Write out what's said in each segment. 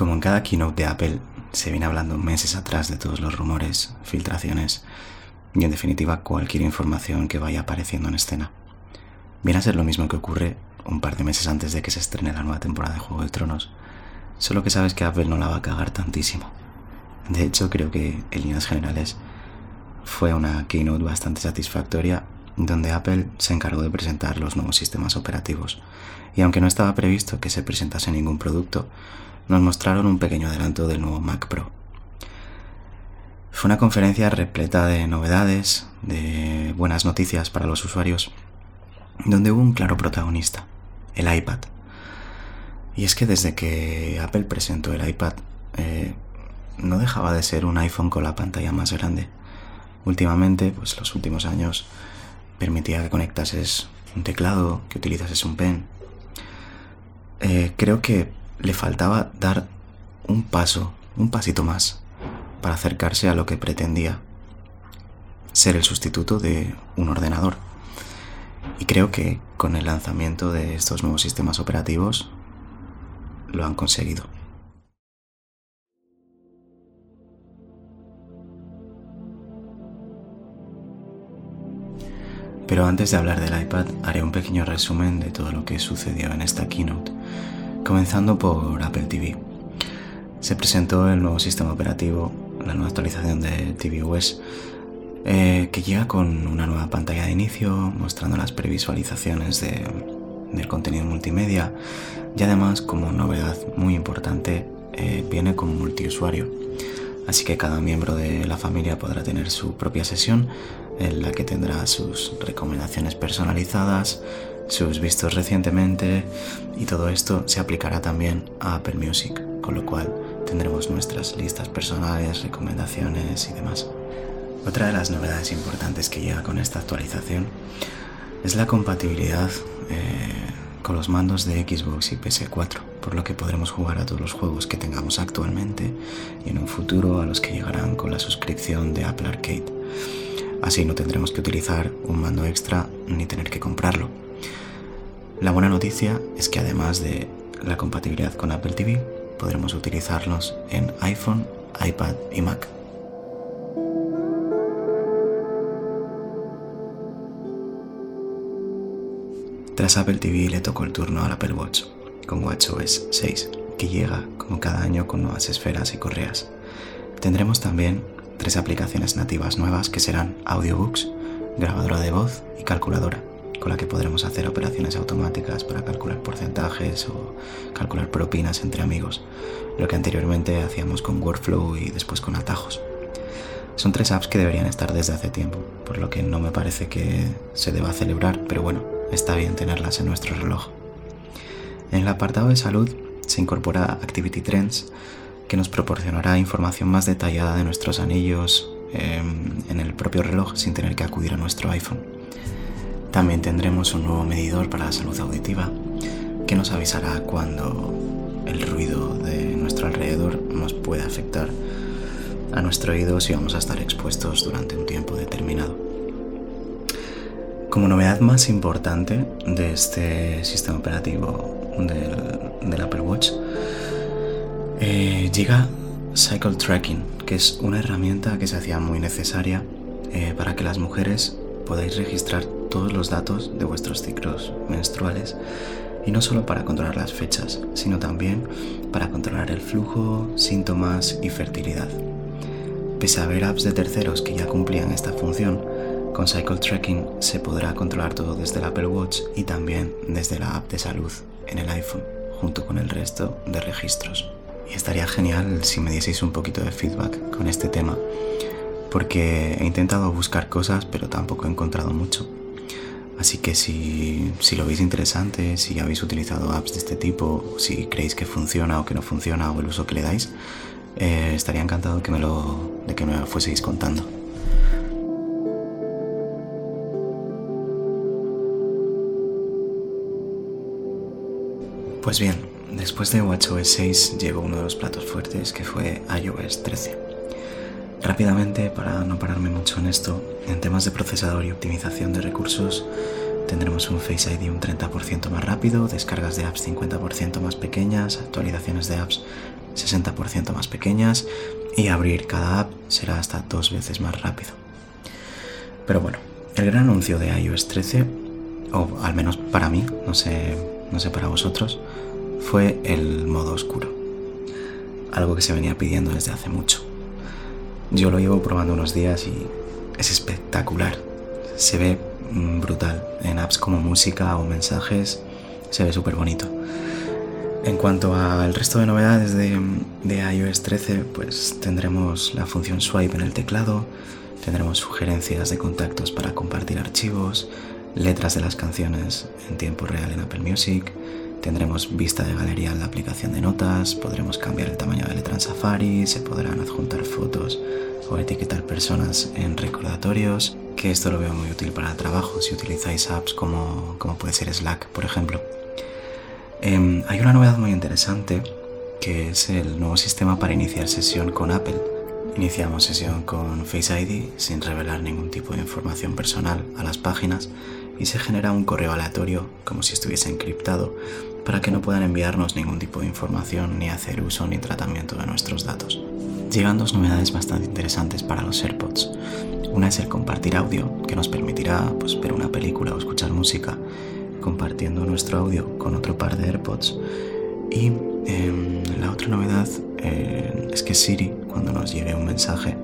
Como en cada keynote de Apple, se viene hablando meses atrás de todos los rumores, filtraciones y en definitiva cualquier información que vaya apareciendo en escena. Viene a ser lo mismo que ocurre un par de meses antes de que se estrene la nueva temporada de Juego de Tronos, solo que sabes que Apple no la va a cagar tantísimo. De hecho, creo que en líneas generales fue una keynote bastante satisfactoria donde Apple se encargó de presentar los nuevos sistemas operativos. Y aunque no estaba previsto que se presentase ningún producto, nos mostraron un pequeño adelanto del nuevo Mac Pro. Fue una conferencia repleta de novedades, de buenas noticias para los usuarios, donde hubo un claro protagonista, el iPad. Y es que desde que Apple presentó el iPad, eh, no dejaba de ser un iPhone con la pantalla más grande. Últimamente, pues los últimos años, permitía que conectases un teclado, que utilizases un pen. Eh, creo que le faltaba dar un paso, un pasito más, para acercarse a lo que pretendía ser el sustituto de un ordenador. Y creo que con el lanzamiento de estos nuevos sistemas operativos lo han conseguido. Pero antes de hablar del iPad, haré un pequeño resumen de todo lo que sucedió en esta keynote, comenzando por Apple TV. Se presentó el nuevo sistema operativo, la nueva actualización de tvOS, eh, que llega con una nueva pantalla de inicio, mostrando las previsualizaciones del contenido multimedia y además, como novedad muy importante, eh, viene con multiusuario. Así que cada miembro de la familia podrá tener su propia sesión en la que tendrá sus recomendaciones personalizadas, sus vistos recientemente y todo esto se aplicará también a Apple Music, con lo cual tendremos nuestras listas personales, recomendaciones y demás. Otra de las novedades importantes que llega con esta actualización es la compatibilidad eh, con los mandos de Xbox y PS4, por lo que podremos jugar a todos los juegos que tengamos actualmente y en un futuro a los que llegarán con la suscripción de Apple Arcade. Así no tendremos que utilizar un mando extra ni tener que comprarlo. La buena noticia es que además de la compatibilidad con Apple TV, podremos utilizarlos en iPhone, iPad y Mac. Tras Apple TV le tocó el turno al Apple Watch, con WatchOS 6, que llega como cada año con nuevas esferas y correas. Tendremos también tres aplicaciones nativas nuevas que serán Audiobooks, grabadora de voz y calculadora, con la que podremos hacer operaciones automáticas para calcular porcentajes o calcular propinas entre amigos, lo que anteriormente hacíamos con Workflow y después con atajos. Son tres apps que deberían estar desde hace tiempo, por lo que no me parece que se deba celebrar, pero bueno, está bien tenerlas en nuestro reloj. En el apartado de salud se incorpora Activity Trends, que nos proporcionará información más detallada de nuestros anillos em, en el propio reloj sin tener que acudir a nuestro iPhone. También tendremos un nuevo medidor para la salud auditiva que nos avisará cuando el ruido de nuestro alrededor nos puede afectar a nuestro oído si vamos a estar expuestos durante un tiempo determinado. Como novedad más importante de este sistema operativo del, Apple Watch, eh, llega Cycle Tracking, que es una herramienta que se hacía muy necesaria eh, para que las mujeres podáis registrar todos los datos de vuestros ciclos menstruales y no solo para controlar las fechas, sino también para controlar el flujo, síntomas y fertilidad. Pese a haber apps de terceros que ya cumplían esta función, con Cycle Tracking se podrá controlar todo desde el Apple Watch y también desde la app de salud en el iPhone, junto con el resto de registros. Y estaría genial si me dieseis un poquito de feedback con este tema, porque he intentado buscar cosas, pero tampoco he encontrado mucho. Así que si, lo veis interesante, si habéis utilizado apps de este tipo, si creéis que funciona o que no funciona o el uso que le dais, eh, estaría encantado que me lo, de que me lo fueseis contando. Pues bien, Después de WatchOS 6 llegó uno de los platos fuertes que fue iOS 13. Rápidamente, para no pararme mucho en esto, en temas de procesador y optimización de recursos, tendremos un Face ID un 30% más rápido, descargas de apps 50% más pequeñas, actualizaciones de apps 60% más pequeñas y abrir cada app será hasta dos veces más rápido. Pero bueno, el gran anuncio de iOS 13, o al menos para mí, no sé, no sé para vosotros, fue el modo oscuro. Algo que se venía pidiendo desde hace mucho. Yo lo llevo probando unos días y es espectacular. Se ve brutal. En apps como música o mensajes se ve súper bonito. En cuanto al resto de novedades de, de, iOS 13, pues tendremos la función swipe en el teclado, tendremos sugerencias de contactos para compartir archivos, letras de las canciones en tiempo real en Apple Music, tendremos vista de galería en la aplicación de notas, podremos cambiar el tamaño de letra en Safari, se podrán adjuntar fotos o etiquetar personas en recordatorios, que esto lo veo muy útil para el trabajo si utilizáis apps como, como puede ser Slack, por ejemplo. Em, hay una novedad muy interesante que es el nuevo sistema para iniciar sesión con Apple. Iniciamos sesión con Face ID sin revelar ningún tipo de información personal a las páginas y se genera un correo aleatorio como si estuviese encriptado para que no puedan enviarnos ningún tipo de información ni hacer uso ni tratamiento de nuestros datos. Llegan dos novedades bastante interesantes para los AirPods. Una es el compartir audio, que nos permitirá pues, ver una película o escuchar música compartiendo nuestro audio con otro par de AirPods. Y em, la otra novedad eh, es que Siri, cuando nos llegue un mensaje,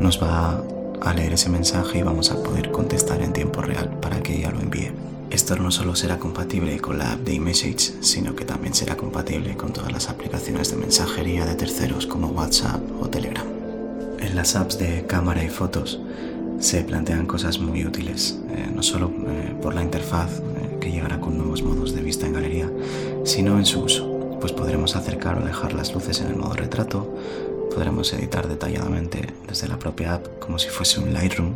nos va a leer ese mensaje y vamos a poder contestar en tiempo real para que ella lo envíe. Esto no solo será compatible con la app de iMessage, sino que también será compatible con todas las aplicaciones de mensajería de terceros como WhatsApp o Telegram. En las apps de cámara y fotos se plantean cosas muy útiles, eh, no solo eh, por la interfaz que llegará con nuevos modos de vista en galería, sino en su uso, pues podremos acercar o alejar las luces en el modo retrato, podremos editar detalladamente desde la propia app como si fuese un Lightroom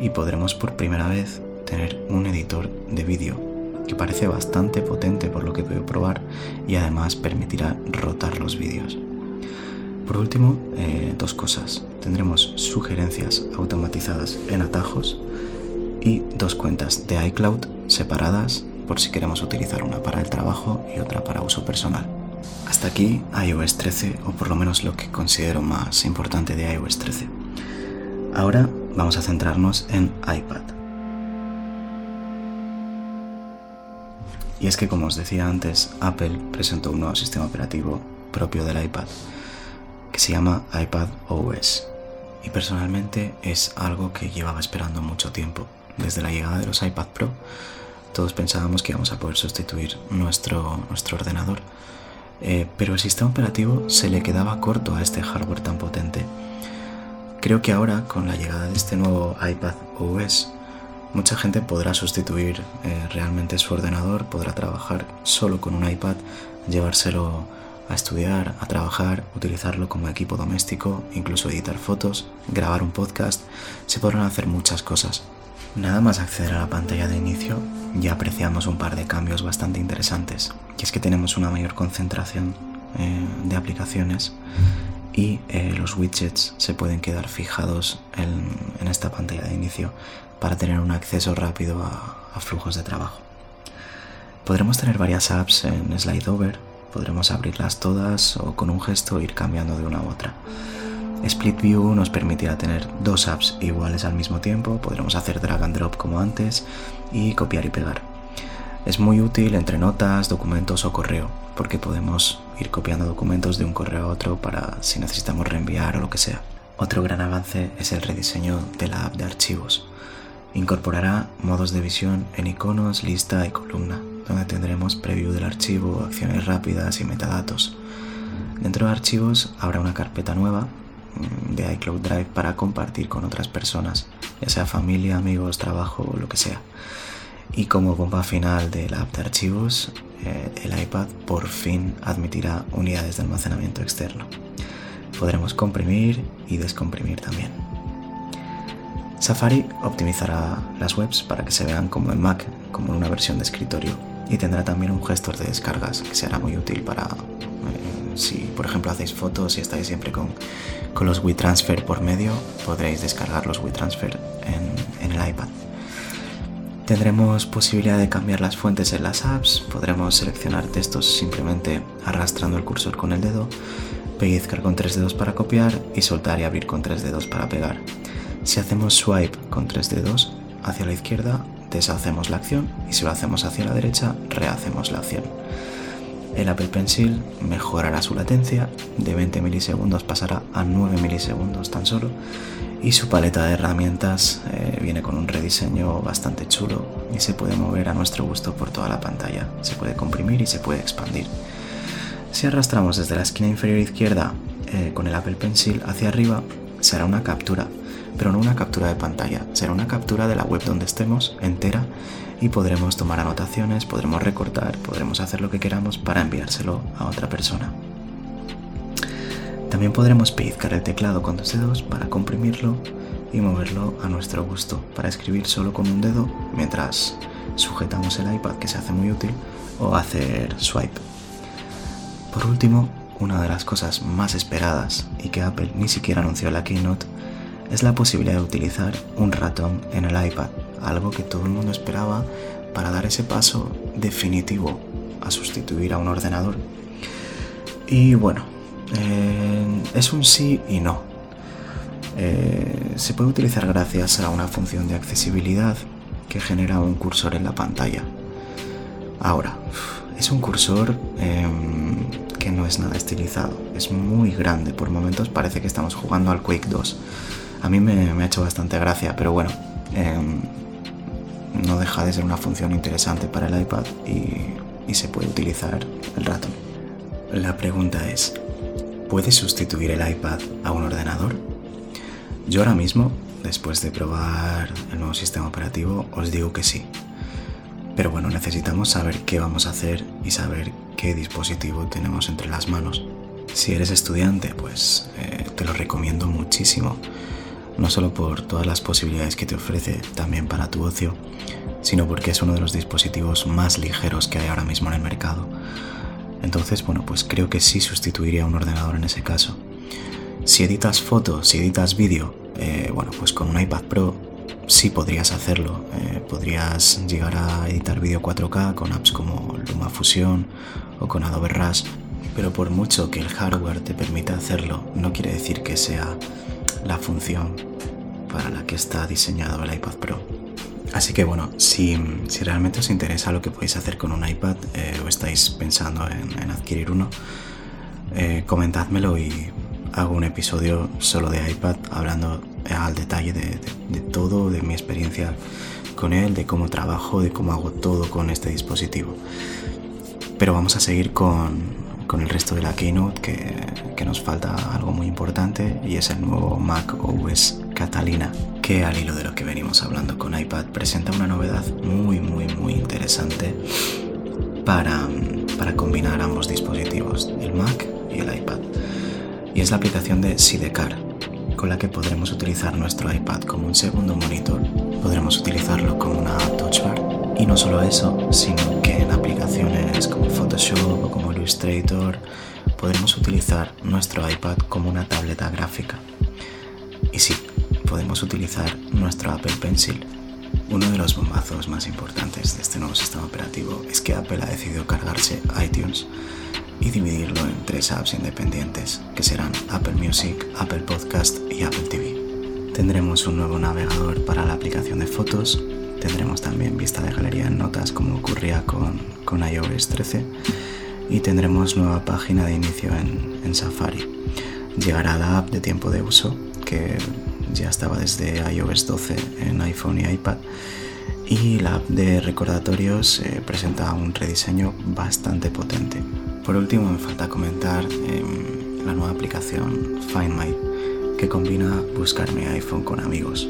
y podremos por primera vez tener un editor de vídeo que parece bastante potente por lo que puedo probar y además permitirá rotar los vídeos. Por último, eh, dos cosas. Tendremos sugerencias automatizadas en atajos y dos cuentas de iCloud separadas por si queremos utilizar una para el trabajo y otra para uso personal. Hasta aquí iOS 13 o por lo menos lo que considero más importante de iOS 13. Ahora vamos a centrarnos en iPad. Y es que como os decía antes, Apple presentó un nuevo sistema operativo propio del iPad que se llama iPad OS. Y personalmente es algo que llevaba esperando mucho tiempo. Desde la llegada de los iPad Pro, todos pensábamos que íbamos a poder sustituir nuestro, nuestro ordenador, eh, pero el sistema operativo se le quedaba corto a este hardware tan potente. Creo que ahora, con la llegada de este nuevo iPad OS, mucha gente podrá sustituir eh, realmente su ordenador, podrá trabajar solo con un iPad, llevárselo a estudiar, a trabajar, utilizarlo como equipo doméstico, incluso editar fotos, grabar un podcast, se podrán hacer muchas cosas. Nada más acceder a la pantalla de inicio, ya apreciamos un par de cambios bastante interesantes, que es que tenemos una mayor concentración eh, de aplicaciones y eh, los widgets se pueden quedar fijados en, esta pantalla de inicio para tener un acceso rápido a, flujos de trabajo. Podremos tener varias apps en Slide Over, podremos abrirlas todas o con un gesto ir cambiando de una a otra. Split View nos permitirá tener dos apps iguales al mismo tiempo, podremos hacer drag and drop como antes y copiar y pegar. Es muy útil entre notas, documentos o correo, porque podemos ir copiando documentos de un correo a otro para si necesitamos reenviar o lo que sea. Otro gran avance es el rediseño de la app de archivos. Incorporará modos de visión en iconos, lista y columna, donde tendremos preview del archivo, acciones rápidas y metadatos. Dentro de archivos habrá una carpeta nueva de iCloud Drive para compartir con otras personas, ya sea familia, amigos, trabajo o lo que sea. Y como bomba final de la app de archivos, eh, el iPad por fin admitirá unidades de almacenamiento externo. Podremos comprimir y descomprimir también. Safari optimizará las webs para que se vean como en Mac, como en una versión de escritorio, y tendrá también un gestor de descargas que será muy útil para eh, si por ejemplo hacéis fotos y estáis siempre con con los WeTransfer por medio podréis descargar los WeTransfer en, en el iPad. Tendremos posibilidad de cambiar las fuentes en las apps, podremos seleccionar textos simplemente arrastrando el cursor con el dedo, pellizcar con tres dedos para copiar y soltar y abrir con tres dedos para pegar. Si hacemos swipe con tres dedos hacia la izquierda, deshacemos la acción y si lo hacemos hacia la derecha, rehacemos la acción. El Apple Pencil mejorará su latencia, de 20 milisegundos pasará a 9 milisegundos tan solo y su paleta de herramientas eh, viene con un rediseño bastante chulo y se puede mover a nuestro gusto por toda la pantalla. Se puede comprimir y se puede expandir. Si arrastramos desde la esquina inferior izquierda eh, con el Apple Pencil hacia arriba, será una captura, pero no una captura de pantalla, será una captura de la web donde estemos entera y podremos tomar anotaciones, podremos recortar, podremos hacer lo que queramos para enviárselo a otra persona. También podremos pellizcar el teclado con dos dedos para comprimirlo y moverlo a nuestro gusto, para escribir solo con un dedo mientras sujetamos el iPad que se hace muy útil o hacer swipe. Por último, una de las cosas más esperadas y que Apple ni siquiera anunció en la keynote es la posibilidad de utilizar un ratón en el iPad, algo que todo el mundo esperaba para dar ese paso definitivo a sustituir a un ordenador. Y bueno, eh, es un sí y no. Eh, se puede utilizar gracias a una función de accesibilidad que genera un cursor en la pantalla. Ahora, es un cursor em, que no es nada estilizado, es muy grande, por momentos parece que estamos jugando al Quake 2. A mí me, ha hecho bastante gracia, pero bueno, em, no deja de ser una función interesante para el iPad y se puede utilizar el ratón. La pregunta es, ¿Puede sustituir el iPad a un ordenador? Yo ahora mismo, después de probar el nuevo sistema operativo, os digo que sí. Pero bueno, necesitamos saber qué vamos a hacer y saber qué dispositivo tenemos entre las manos. Si eres estudiante, pues eh, te lo recomiendo muchísimo. No solo por todas las posibilidades que te ofrece también para tu ocio, sino porque es uno de los dispositivos más ligeros que hay ahora mismo en el mercado entonces, bueno, pues creo que sí sustituiría un ordenador en ese caso. Si editas fotos, si editas vídeo, eh, bueno, pues con un iPad Pro sí podrías hacerlo. Eh, podrías llegar a editar vídeo 4K con apps como LumaFusion o con Adobe Rush, pero por mucho que el hardware te permita hacerlo, no quiere decir que sea la función para la que está diseñado el iPad Pro. Así que bueno, si, realmente os interesa lo que podéis hacer con un iPad eh, o estáis pensando en, adquirir uno, eh, comentádmelo y hago un episodio solo de iPad hablando al detalle de, todo, de mi experiencia con él, de cómo trabajo, de cómo hago todo con este dispositivo. Pero vamos a seguir con, el resto de la keynote que, que nos falta algo muy importante y es el nuevo Mac OS Catalina que al hilo de lo que venimos hablando con iPad presenta una novedad muy muy muy interesante para, para combinar ambos dispositivos, el Mac y el iPad. Y es la aplicación de Sidecar, con la que podremos utilizar nuestro iPad como un segundo monitor, podremos utilizarlo como una touch bar y no solo eso, sino que en aplicaciones como Photoshop o como Illustrator podremos utilizar nuestro iPad como una tableta gráfica. Y sí, podemos utilizar nuestro Apple Pencil. Uno de los bombazos más importantes de este nuevo sistema operativo es que Apple ha decidido cargarse iTunes y dividirlo en tres apps independientes, que serán Apple Music, Apple Podcast y Apple TV. Tendremos un nuevo navegador para la aplicación de fotos, tendremos también vista de galería en notas como ocurría con, con iOS 13 y tendremos nueva página de inicio en, en Safari. Llegará la app de tiempo de uso que ya estaba desde iOS 12 en iPhone y iPad. Y la app de recordatorios eh, presenta un rediseño bastante potente. Por último, me falta comentar em, la nueva aplicación Find My, que combina buscar mi iPhone con amigos.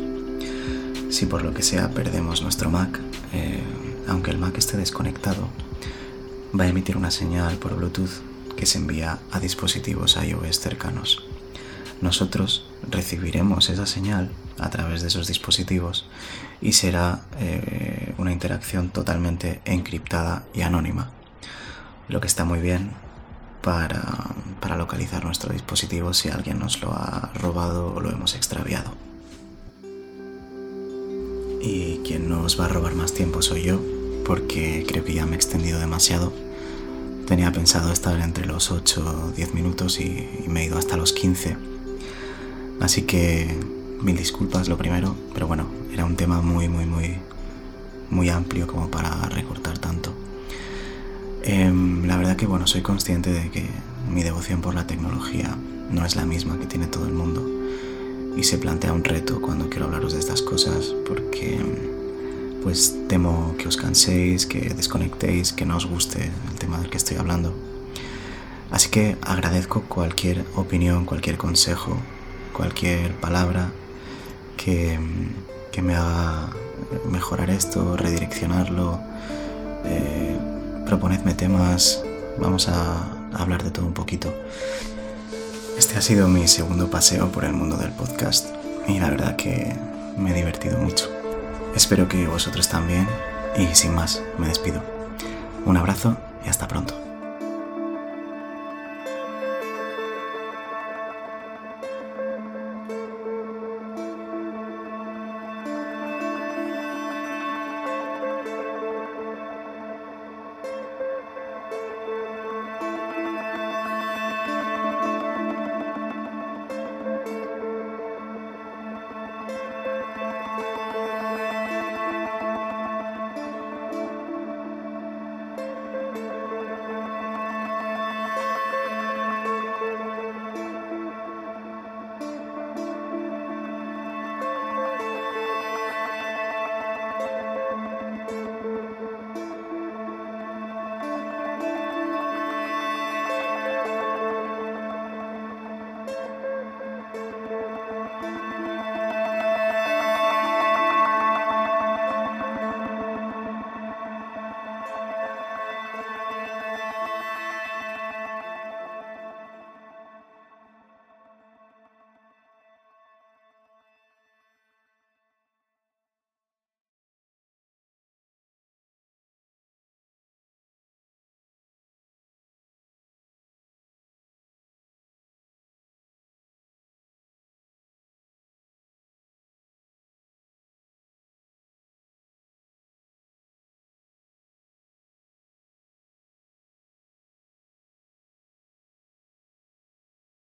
Si por lo que sea perdemos nuestro Mac, eh, aunque el Mac esté desconectado, va a emitir una señal por Bluetooth que se envía a dispositivos iOS cercanos nosotros recibiremos esa señal a través de esos dispositivos y será eh, una interacción totalmente encriptada y anónima, lo que está muy bien para, para localizar nuestro dispositivo si alguien nos lo ha robado o lo hemos extraviado. Y quien no os va a robar más tiempo soy yo, porque creo que ya me he extendido demasiado. Tenía pensado estar entre los 8 o 10 minutos y, me he ido hasta los 15. Así que mil disculpas lo primero, pero bueno, era un tema muy, muy, muy, muy amplio como para recortar tanto. Em, la verdad que bueno, soy consciente de que mi devoción por la tecnología no es la misma que tiene todo el mundo y se plantea un reto cuando quiero hablaros de estas cosas porque pues temo que os canséis, que desconectéis, que no os guste el tema del que estoy hablando. Así que agradezco cualquier opinión, cualquier consejo, cualquier palabra que, que me haga mejorar esto, redireccionarlo. Eh, proponedme temas, vamos a hablar de todo un poquito. Este ha sido mi segundo paseo por el mundo del podcast y la verdad que me he divertido mucho. Espero que vosotros también y sin más, me despido. Un abrazo y hasta pronto.